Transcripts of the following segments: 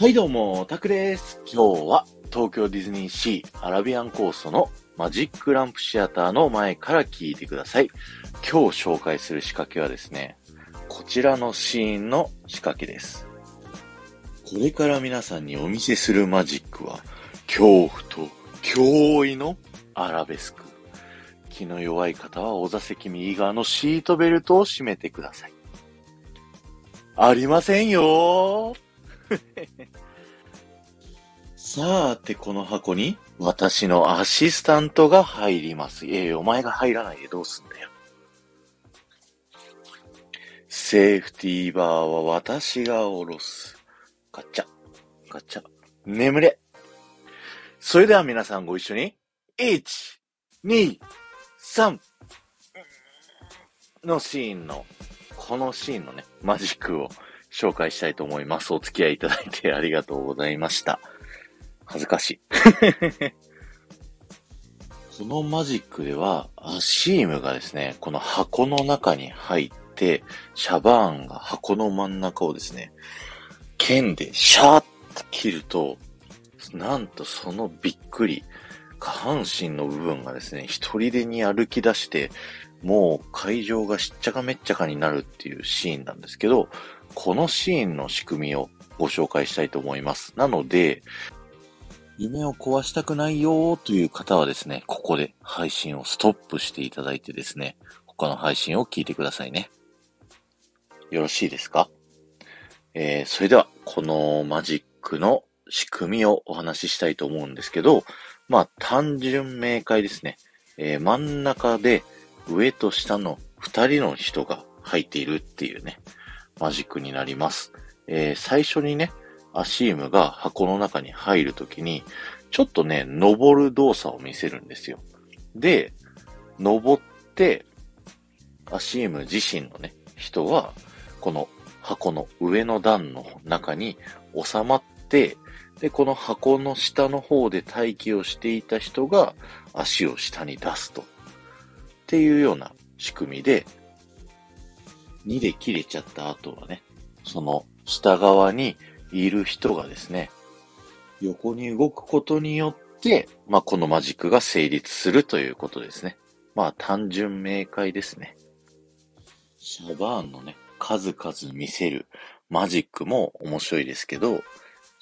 はいどうも、タクです。今日は東京ディズニーシーアラビアンコーストのマジックランプシアターの前から聞いてください。今日紹介する仕掛けはですね、こちらのシーンの仕掛けです。これから皆さんにお見せするマジックは、恐怖と驚異のアラベスク。気の弱い方はお座席右側のシートベルトを締めてください。ありませんよさーて、この箱に私のアシスタントが入ります。ええお前が入らないでどうすんだよ。セーフティーバーは私が下ろす。ガチャ、ガチャ、眠れ。それでは皆さんご一緒に、1、2、3のシーンの、このシーンのね、マジックを紹介したいと思います。お付き合いいただいてありがとうございました。恥ずかしい。このマジックでは、アシームがですね、この箱の中に入って、シャバーンが箱の真ん中をですね、剣でシャーッと切ると、なんとそのびっくり、下半身の部分がですね、一人でに歩き出して、もう会場がしっちゃかめっちゃかになるっていうシーンなんですけど、このシーンの仕組みをご紹介したいと思います。なので、夢を壊したくないよーという方はですね、ここで配信をストップしていただいてですね、他の配信を聞いてくださいね。よろしいですか？えー、それでは、このマジックの仕組みをお話ししたいと思うんですけど、まあ、単純明快ですね。えー、真ん中で上と下の二人の人が入っているっていうね、マジックになります。えー、最初にね、アシームが箱の中に入るときに、ちょっとね、登る動作を見せるんですよ。で、登って、アシーム自身のね、人は、この箱の上の段の中に収まって、で、この箱の下の方で待機をしていた人が足を下に出すと。っていうような仕組みで、2で切れちゃった後はね、その下側にいる人がですね、横に動くことによって、まあ、このマジックが成立するということですね。まあ、単純明快ですね。シャバーンのね、数々見せるマジックも面白いですけど、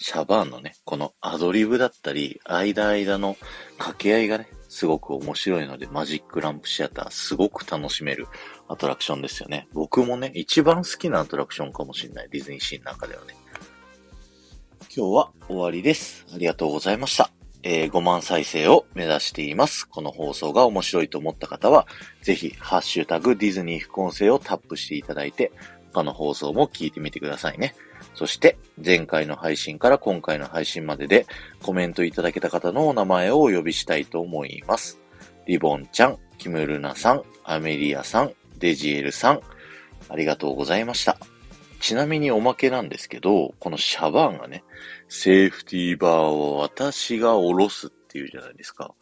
シャバーンのね、このアドリブだったり、間間の掛け合いがね、すごく面白いので、マジックランプシアターすごく楽しめるアトラクションですよね。僕もね、一番好きなアトラクションかもしれない。ディズニーシーの中ではね。今日は終わりです。ありがとうございました。えー、5万再生を目指しています。この放送が面白いと思った方は、ぜひ、ハッシュタグディズニー副音声をタップしていただいて、他の放送も聞いてみてくださいね。そして、前回の配信から今回の配信まででコメントいただけた方のお名前をお呼びしたいと思います。リボンちゃん、キムルナさん、アメリアさん、デジエルさん、ありがとうございました。ちなみにおまけなんですけど、このシャバーンがね、セーフティーバーを私が下ろすっていうじゃないですか。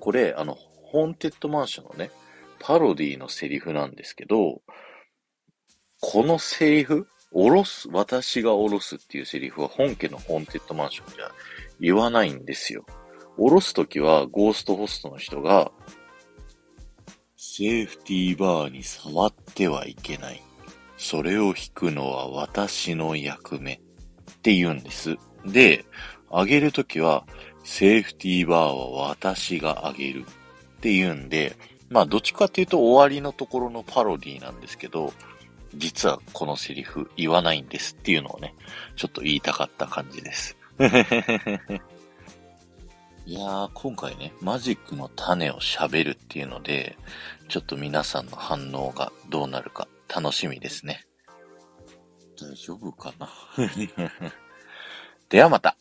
これ、あの、ホーンテッドマンションのね、パロディのセリフなんですけど、このセリフ、おろす、私がおろすっていうセリフは本家のホーンテッドマンションじゃ言わないんですよ。おろすときはゴーストホストの人が、セーフティーバーに触ってはいけない。それを引くのは私の役目って言うんです。で、あげるときは、セーフティーバーは私があげるって言うんで、まあどっちかっていうと終わりのところのパロディなんですけど、実はこのセリフ言わないんですっていうのをね、ちょっと言いたかった感じです。いやー、今回ね、マジックの種を喋るっていうので、ちょっと皆さんの反応がどうなるか楽しみですね。大丈夫かな？ではまた。